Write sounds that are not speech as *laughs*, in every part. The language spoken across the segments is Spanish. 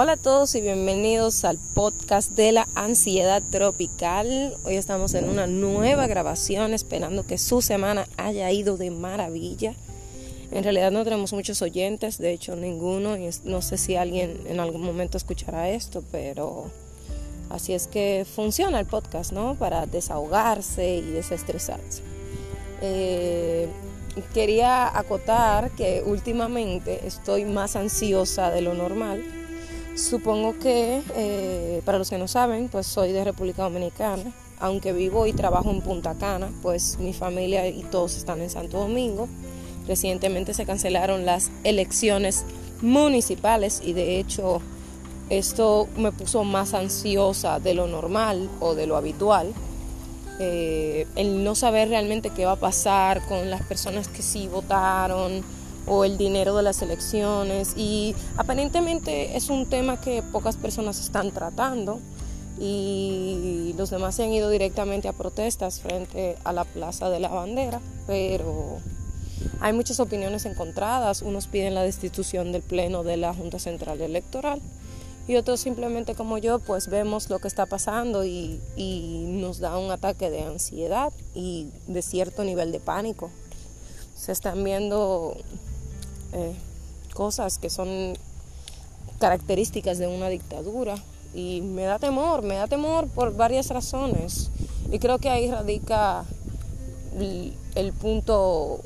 Hola a todos y bienvenidos al podcast de la ansiedad tropical. Hoy estamos en una nueva grabación esperando que su semana haya ido de maravilla. En realidad no tenemos muchos oyentes, de hecho ninguno, y no sé si alguien en algún momento escuchará esto, pero así es que funciona el podcast, ¿no? Para desahogarse y desestresarse. Eh, quería acotar que últimamente estoy más ansiosa de lo normal Supongo que, eh, para los que no saben, pues soy de República Dominicana. Aunque vivo y trabajo en Punta Cana, pues mi familia y todos están en Santo Domingo. Recientemente se cancelaron las elecciones municipales y de hecho esto me puso más ansiosa de lo normal o de lo habitual. Eh, el no saber realmente qué va a pasar con las personas que sí votaron, o el dinero de las elecciones y aparentemente es un tema que pocas personas están tratando y los demás se han ido directamente a protestas frente a la Plaza de la Bandera, pero hay muchas opiniones encontradas, unos piden la destitución del Pleno de la Junta Central Electoral y otros simplemente como yo pues vemos lo que está pasando y, y nos da un ataque de ansiedad y de cierto nivel de pánico. Se están viendo eh, cosas que son características de una dictadura. Y me da temor, me da temor por varias razones. Y creo que ahí radica el, punto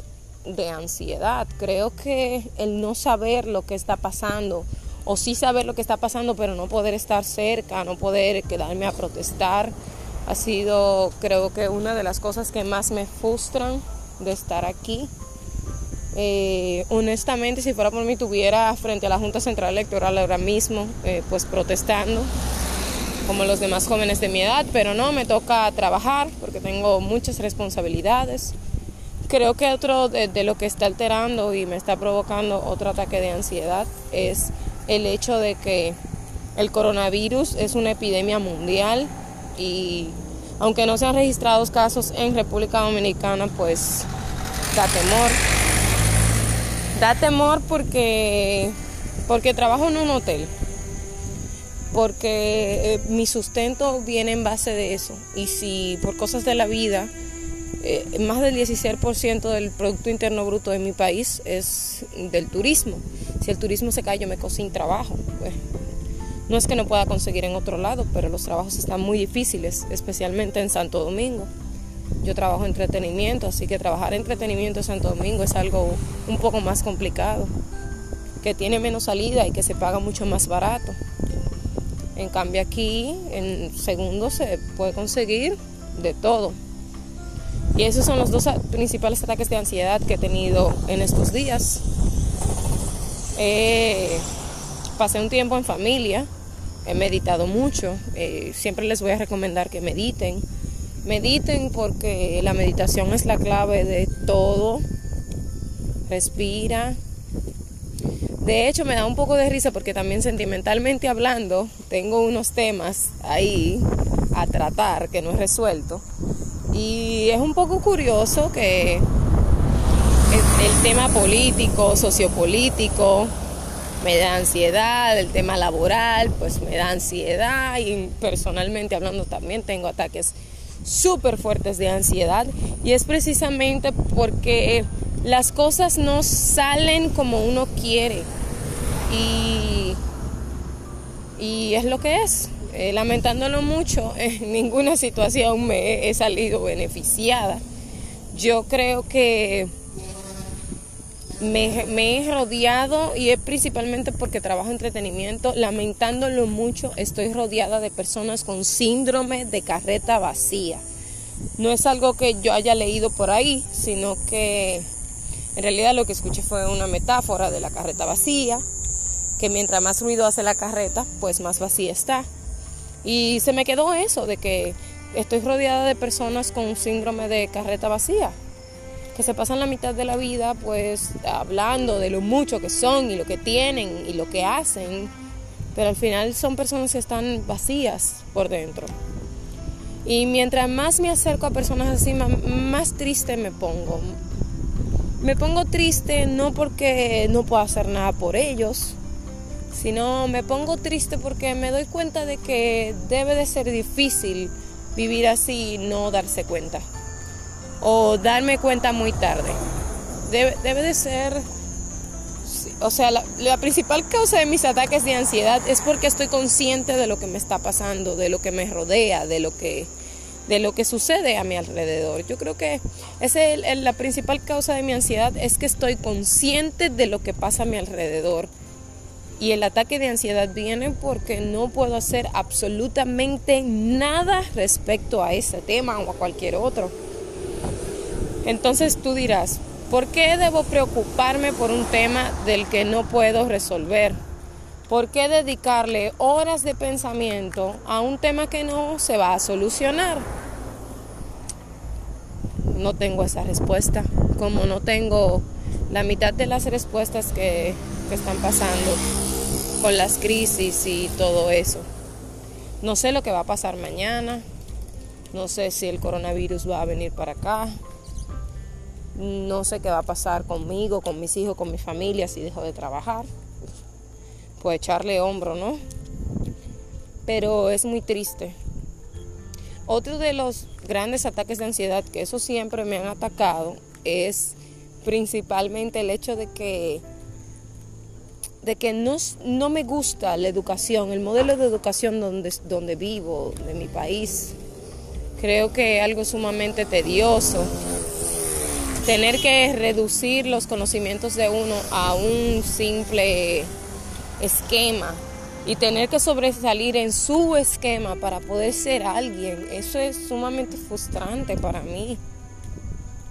de ansiedad. Creo que el no saber lo que está pasando o sí saber lo que está pasando pero no poder estar cerca, no poder quedarme a protestar ha sido creo que una de las cosas que más me frustran de estar aquí eh, honestamente, si fuera por mí, tuviera frente a la Junta Central Electoral ahora mismo, eh, pues protestando, como los demás jóvenes de mi edad, pero no, me toca trabajar porque tengo muchas responsabilidades. Creo que otro de, lo que está alterando y me está provocando otro ataque de ansiedad es el hecho de que el coronavirus es una epidemia mundial y aunque no se han registrado casos en República Dominicana, pues da temor da temor porque, porque trabajo en un hotel, porque eh, mi sustento viene en base de eso. Y si por cosas de la vida, eh, más del 16% del Producto Interno Bruto de mi país es del turismo. Si el turismo se cae, yo me quedo sin trabajo. Pues, no es que no pueda conseguir en otro lado, pero los trabajos están muy difíciles, especialmente en Santo Domingo. Yo trabajo en entretenimiento, así que trabajar en entretenimiento en Santo Domingo es algo un poco más complicado, que tiene menos salida y que se paga mucho más barato. En cambio aquí en segundos se puede conseguir de todo. Y esos son los dos principales ataques de ansiedad que he tenido en estos días. pasé un tiempo en familia, he meditado mucho, eh, siempre les voy a recomendar que mediten Mediten porque la meditación es la clave de todo. Respira. De hecho, me da un poco de risa porque también sentimentalmente hablando, tengo unos temas ahí a tratar que no he resuelto. Y es un poco curioso que el, tema político, sociopolítico, me da ansiedad, el tema laboral, pues me da ansiedad y personalmente hablando también tengo ataques súper fuertes de ansiedad y es precisamente porque las cosas no salen como uno quiere y, y es lo que es. Eh, lamentándolo mucho, *laughs* en ninguna situación me he salido beneficiada. Yo creo que me, he rodeado y es principalmente porque trabajo en entretenimiento, lamentándolo mucho, estoy rodeada de personas con síndrome de carreta vacía. No es algo que yo haya leído por ahí, sino que en realidad lo que escuché fue una metáfora de la carreta vacía, que mientras más ruido hace la carreta, pues más vacía está. Y se me quedó eso, de que estoy rodeada de personas con síndrome de carreta vacía que se pasan la mitad de la vida pues hablando de lo mucho que son y lo que tienen y lo que hacen, pero al final son personas que están vacías por dentro. Y mientras más me acerco a personas así, más, triste me pongo. Me pongo triste no porque no puedo hacer nada por ellos, sino me pongo triste porque me doy cuenta de que debe de ser difícil vivir así y no darse cuenta. O darme cuenta muy tarde. Debe, de ser... O sea, la, principal causa de mis ataques de ansiedad es porque estoy consciente de lo que me está pasando, de lo que me rodea, de lo que, de lo que sucede a mi alrededor. Yo creo que es la principal causa de mi ansiedad, es que estoy consciente de lo que pasa a mi alrededor y el ataque de ansiedad viene porque no puedo hacer absolutamente nada respecto a ese tema o a cualquier otro. Entonces tú dirás, ¿por qué debo preocuparme por un tema del que no puedo resolver? ¿Por qué dedicarle horas de pensamiento a un tema que no se va a solucionar? No tengo esa respuesta, como no tengo la mitad de las respuestas que, están pasando con las crisis y todo eso. No sé lo que va a pasar mañana, no sé si el coronavirus va a venir para acá, no sé qué va a pasar conmigo, con mis hijos, con mi familia si dejo de trabajar. Pues echarle hombro, ¿no? Pero es muy triste. Otro de los grandes ataques de ansiedad que eso siempre me han atacado es principalmente el hecho de que de que no, no me gusta la educación, el modelo de educación donde, donde vivo, de mi país. Creo que es algo sumamente tedioso. Tener que reducir los conocimientos de uno a un simple esquema y tener que sobresalir en su esquema para poder ser alguien, eso es sumamente frustrante para mí.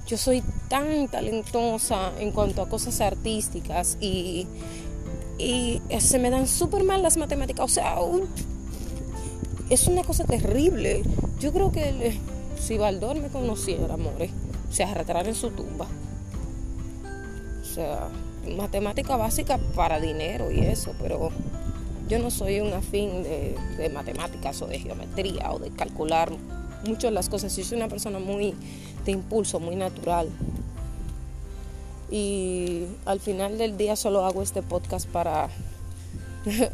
Yo soy tan talentosa en cuanto a cosas artísticas y y se me dan súper mal las matemáticas. O sea, es una cosa terrible. Yo creo que si Baldor me conociera, amores, se arrastrara en su tumba. O sea, matemática básica para dinero y eso, pero yo no soy un afín de, de matemáticas o de geometría o de calcular muchas de las cosas. Yo soy una persona muy de impulso, muy natural y al final del día solo hago este podcast para *laughs*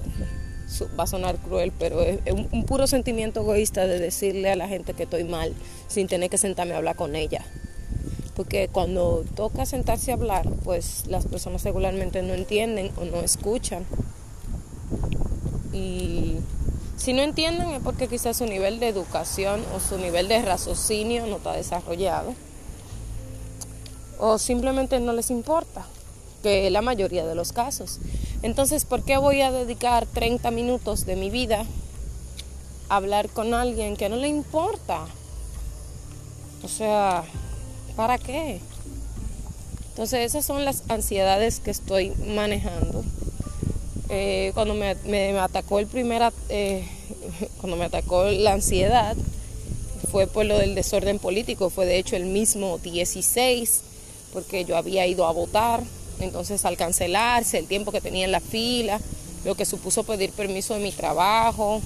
va a sonar cruel, pero es un, puro sentimiento egoísta de decirle a la gente que estoy mal sin tener que sentarme a hablar con ella. Porque cuando toca sentarse a hablar, pues las personas regularmente no entienden o no escuchan. Y si no entienden es porque quizás su nivel de educación o su nivel de raciocinio no está desarrollado o simplemente no les importa, que es la mayoría de los casos. Entonces, ¿por qué voy a dedicar 30 minutos de mi vida a hablar con alguien que no le importa? O sea, ¿para qué? Entonces, esas son las ansiedades que estoy manejando. Eh, cuando me, atacó el primer, eh, *laughs* cuando me atacó la ansiedad, fue por lo del desorden político, fue de hecho el mismo 16 porque yo había ido a votar, entonces al cancelarse el tiempo que tenía en la fila, lo que supuso pedir permiso de mi trabajo,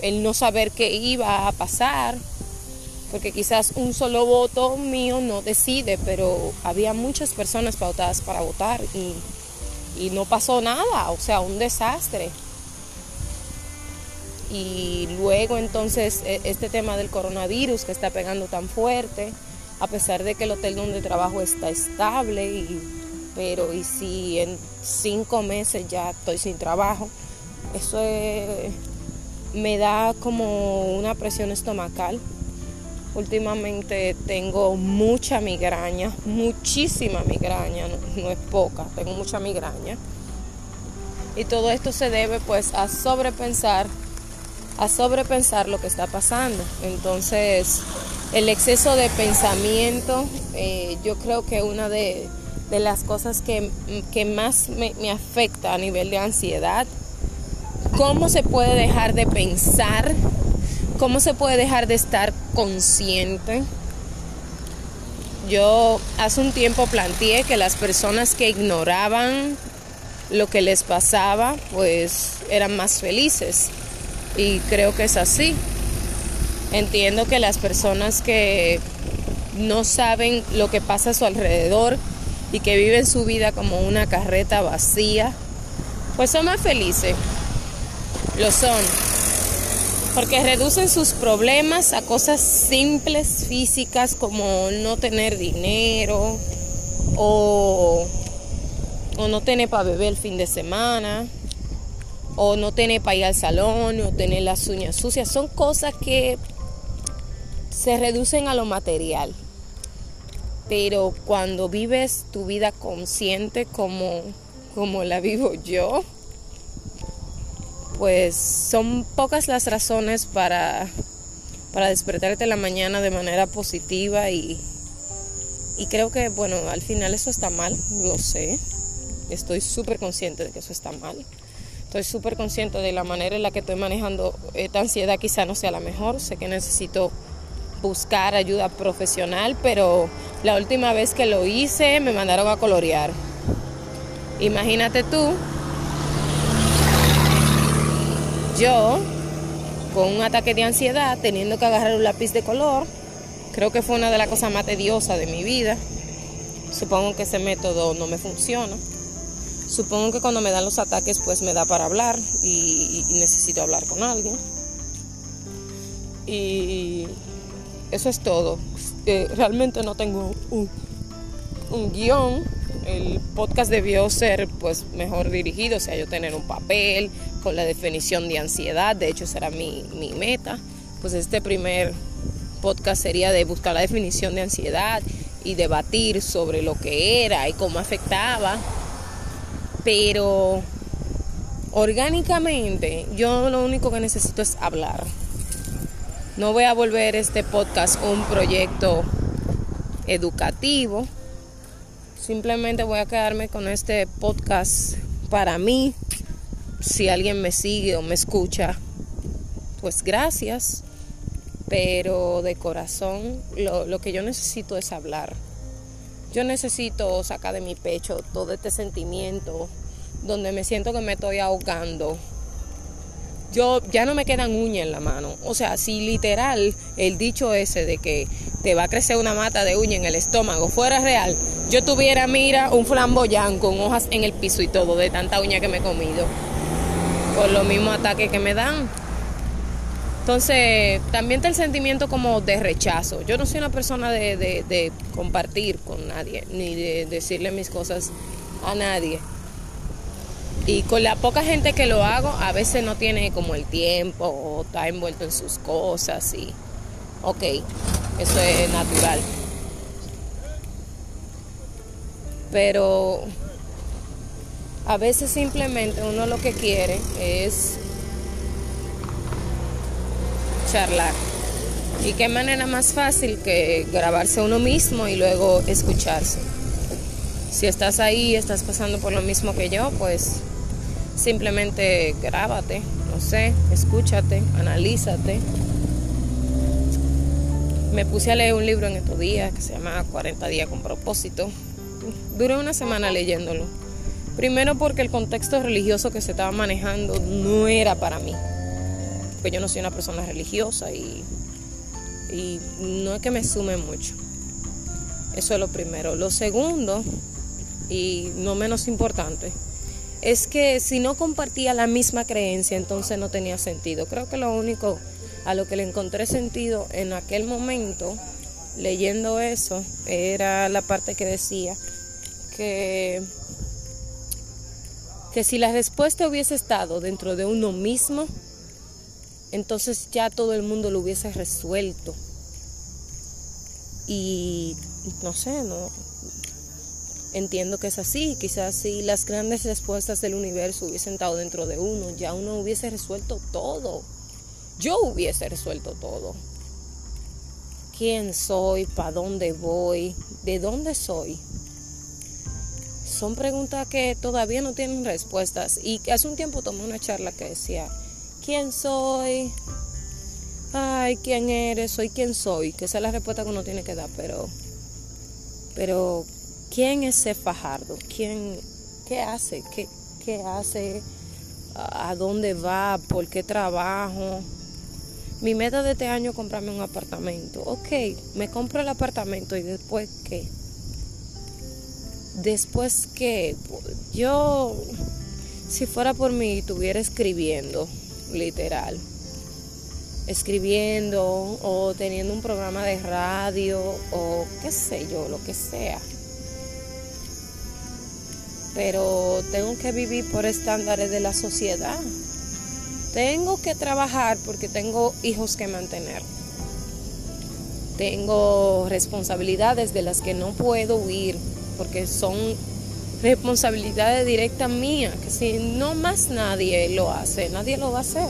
el no saber qué iba a pasar, porque quizás un solo voto mío no decide, pero había muchas personas pautadas para votar y, no pasó nada, o sea, un desastre. Y luego entonces e, este tema del coronavirus que está pegando tan fuerte, a pesar de que el hotel donde trabajo está estable, pero y si en cinco meses ya estoy sin trabajo, eso me da como una presión estomacal. Últimamente tengo mucha migraña, muchísima migraña, no, es poca, tengo mucha migraña. Y todo esto se debe pues a sobrepensar, a sobrepensar lo que está pasando. Entonces, el exceso de pensamiento, eh, yo creo que una de, las cosas que, más me, me, afecta a nivel de ansiedad, cómo se puede dejar de pensar, cómo se puede dejar de estar consciente. Yo hace un tiempo planteé que las personas que ignoraban lo que les pasaba, pues eran más felices. Y creo que es así. Entiendo que las personas que no saben lo que pasa a su alrededor y que viven su vida como una carreta vacía, pues son más felices. Lo son. Porque reducen sus problemas a cosas simples, físicas, como no tener dinero o, o no tener para beber el fin de semana o no tener para ir al salón o tener las uñas sucias. Son cosas que se reducen a lo material. Pero cuando vives tu vida consciente como, como la vivo yo, pues son pocas las razones para, para despertarte la mañana de manera positiva y, y creo que, bueno, al final eso está mal, lo sé. Estoy súper consciente de que eso está mal. Estoy súper consciente de la manera en la que estoy manejando esta ansiedad, quizá no sea la mejor. Sé que necesito buscar ayuda profesional, pero la última vez que lo hice me mandaron a colorear. Imagínate tú, yo con un ataque de ansiedad, teniendo que agarrar un lápiz de color, creo que fue una de las cosas más tediosas de mi vida. Supongo que ese método no me funciona. Supongo que cuando me dan los ataques pues me da para hablar y, necesito hablar con alguien. Y eso es todo. Eh, realmente no tengo un, un guion. El podcast debió ser pues mejor dirigido, o sea, yo tener un papel con la definición de ansiedad, de hecho será mi, mi meta. Pues este primer podcast sería de buscar la definición de ansiedad y debatir sobre lo que era y cómo afectaba. Pero orgánicamente yo lo único que necesito es hablar. No voy a volver este podcast un proyecto educativo. Simplemente voy a quedarme con este podcast para mí. Si alguien me sigue o me escucha, pues gracias. Pero de corazón lo, lo que yo necesito es hablar. Yo necesito sacar de mi pecho todo este sentimiento donde me siento que me estoy ahogando yo ya no me quedan uñas en la mano. O sea, si literal el dicho ese de que te va a crecer una mata de uña en el estómago fuera real, yo tuviera, mira, un flamboyán con hojas en el piso y todo de tanta uña que me he comido. Por los mismos ataques que me dan. Entonces, también está el sentimiento como de rechazo. Yo no soy una persona de, de compartir con nadie, ni de decirle mis cosas a nadie. Y con la poca gente que lo hago, a veces no tiene como el tiempo o está envuelto en sus cosas y, ok, eso es natural. Pero a veces simplemente uno lo que quiere es charlar. Y qué manera más fácil que grabarse uno mismo y luego escucharse. Si estás ahí, estás pasando por lo mismo que yo, pues Simplemente grábate, no sé, escúchate, analízate. Me puse a leer un libro en estos días que se llama 40 días con propósito. Duré una semana leyéndolo. Primero porque el contexto religioso que se estaba manejando no era para mí. Porque yo no soy una persona religiosa y, y no es que me sume mucho. Eso es lo primero. Lo segundo, y no menos importante, es que si no compartía la misma creencia, entonces no tenía sentido. Creo que lo único a lo que le encontré sentido en aquel momento, leyendo eso, era la parte que decía que, que si la respuesta hubiese estado dentro de uno mismo, entonces ya todo el mundo lo hubiese resuelto. Y no sé, no, entiendo que es así. Quizás si las grandes respuestas del universo hubiesen estado dentro de uno, ya uno hubiese resuelto todo. Yo hubiese resuelto todo. ¿Quién soy? ¿Para dónde voy? ¿De dónde soy? Son preguntas que todavía no tienen respuestas. Y hace un tiempo tomé una charla que decía, ¿quién soy? Ay, ¿quién eres? Soy quién soy. Que esa es la respuesta que uno tiene que dar, pero... Pero ¿Quién es ese Fajardo? ¿Quién, ¿Qué hace? ¿Qué, qué hace? ¿A dónde va? ¿Por qué trabajo? Mi meta de este año es comprarme un apartamento. Ok, me compro el apartamento y después qué? Después qué? Yo Si fuera por mí, estuviera escribiendo, literal. Escribiendo o teniendo un programa de radio o qué sé yo, lo que sea. Pero tengo que vivir por estándares de la sociedad. Tengo que trabajar porque tengo hijos que mantener. Tengo responsabilidades de las que no puedo huir porque son responsabilidades directas mías, que si no más nadie lo hace, nadie lo va a hacer.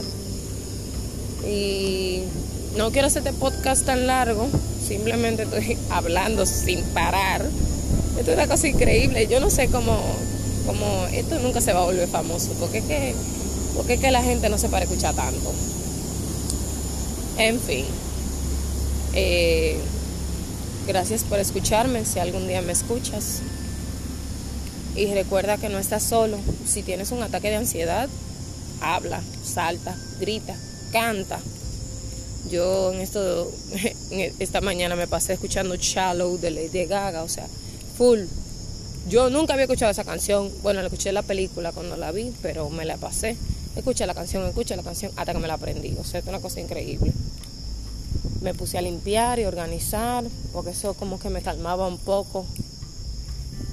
Y no quiero hacer este podcast tan largo, simplemente estoy *laughs* hablando sin parar. Esto es una cosa increíble, yo no sé cómo, cómo esto nunca se va a volver famoso, porque es que, porque es que la gente no se para escuchar tanto. En fin. Eh, gracias por escucharme, si algún día me escuchas. Y recuerda que no estás solo. Si tienes un ataque de ansiedad, habla, salta, grita, canta. Yo en esto, *laughs* esta mañana me pasé escuchando Shallow de Lady Gaga, o sea, full. Yo nunca había escuchado esa canción. Bueno, la escuché en la película cuando la vi, pero me la pasé. Escuché la canción, escuché la canción hasta que me la aprendí. O sea, es una cosa increíble. Me puse a limpiar y organizar, porque eso como que me calmaba un poco.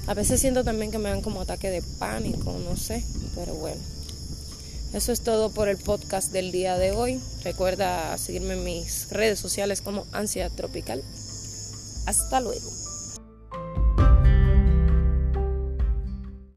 A veces siento también que me dan como ataque de pánico, no sé, pero bueno. Eso es todo por el podcast del día de hoy. Recuerda seguirme en mis redes sociales como Ansiedad Tropical. Hasta luego.